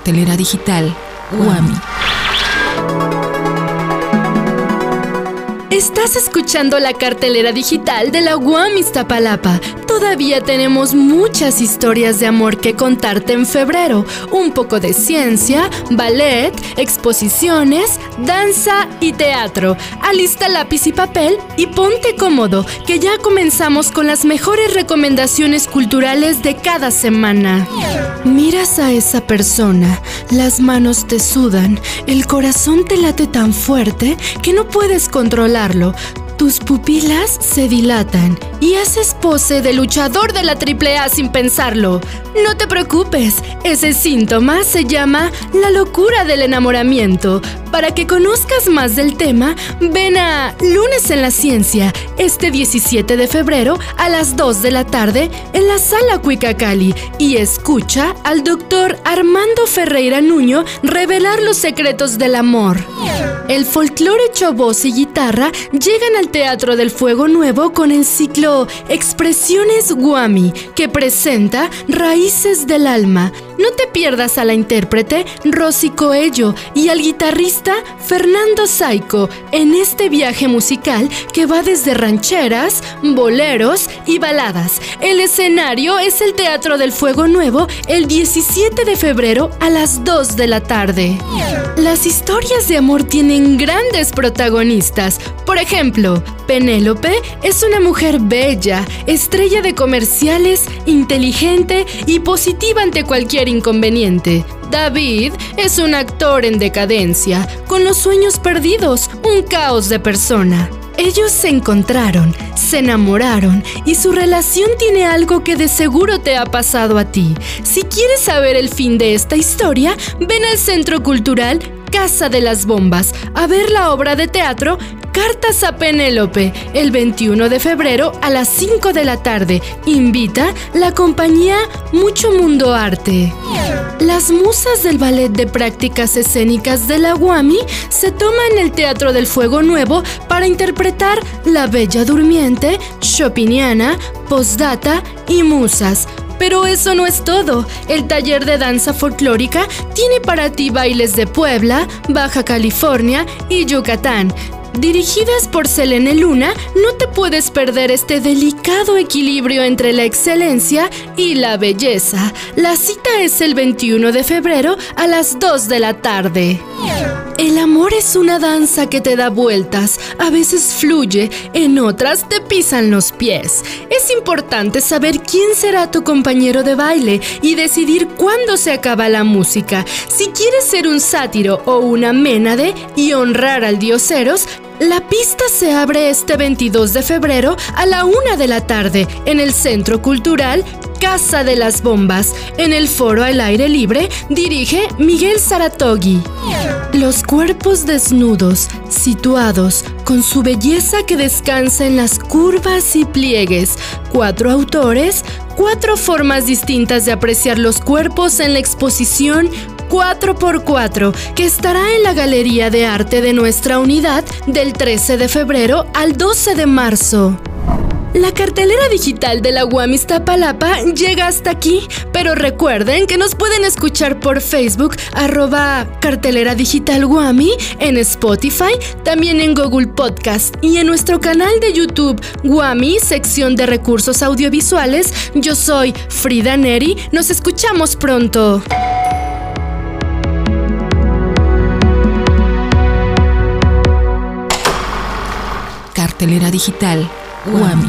Cartelera digital Guami. Estás escuchando la cartelera digital de la UAM Iztapalapa. Todavía tenemos muchas historias de amor que contarte en febrero. Un poco de ciencia, ballet, exposiciones, danza y teatro. Alista lápiz y papel y ponte cómodo, que ya comenzamos con las mejores recomendaciones culturales de cada semana. Miras a esa persona, las manos te sudan, el corazón te late tan fuerte que no puedes controlar tus pupilas se dilatan y haces pose de luchador de la AAA sin pensarlo. No te preocupes, ese síntoma se llama la locura del enamoramiento. Para que conozcas más del tema, ven a Lunes en la Ciencia, este 17 de febrero a las 2 de la tarde en la sala Cuicacali y escucha al doctor Armando Ferreira Nuño revelar los secretos del amor. El folclore hecho voz y guitarra llegan al Teatro del Fuego Nuevo con el ciclo Expresiones Guami, que presenta Raíces del Alma. No te pierdas a la intérprete Rosy Coello y al guitarrista Fernando Saico en este viaje musical que va desde rancheras, boleros y baladas. El escenario es el Teatro del Fuego Nuevo el 17 de febrero a las 2 de la tarde. Las historias de amor tienen grandes protagonistas. Por ejemplo, Penélope es una mujer bella, estrella de comerciales, inteligente y positiva ante cualquier inconveniente. David es un actor en decadencia, con los sueños perdidos, un caos de persona. Ellos se encontraron, se enamoraron y su relación tiene algo que de seguro te ha pasado a ti. Si quieres saber el fin de esta historia, ven al Centro Cultural Casa de las Bombas a ver la obra de teatro Cartas a Penélope el 21 de febrero a las 5 de la tarde. Invita la compañía Mucho Mundo Arte. Las musas del ballet de prácticas escénicas de la Guami se toman el Teatro del Fuego Nuevo para interpretar La Bella Durmiente, Chopiniana, Postdata y Musas. Pero eso no es todo. El taller de danza folclórica tiene para ti bailes de Puebla, Baja California y Yucatán. Dirigidas por Selene Luna, no te puedes perder este delicado equilibrio entre la excelencia y la belleza. La cita es el 21 de febrero a las 2 de la tarde. El amor es una danza que te da vueltas, a veces fluye, en otras te pisan los pies. Es importante saber quién será tu compañero de baile y decidir cuándo se acaba la música. Si quieres ser un sátiro o una ménade y honrar al dios Eros, la pista se abre este 22 de febrero a la una de la tarde en el Centro Cultural Casa de las Bombas. En el foro al aire libre dirige Miguel Saratogui. Los cuerpos desnudos, situados, con su belleza que descansa en las curvas y pliegues. Cuatro autores, cuatro formas distintas de apreciar los cuerpos en la exposición 4x4 que estará en la Galería de Arte de nuestra unidad del 13 de febrero al 12 de marzo. La cartelera digital de la UAM Iztapalapa llega hasta aquí, pero recuerden que nos pueden escuchar por Facebook, arroba cartelera digital Guami, en Spotify, también en Google Podcast y en nuestro canal de YouTube Guami, sección de recursos audiovisuales. Yo soy Frida Neri, nos escuchamos pronto. Cartelera digital Guami.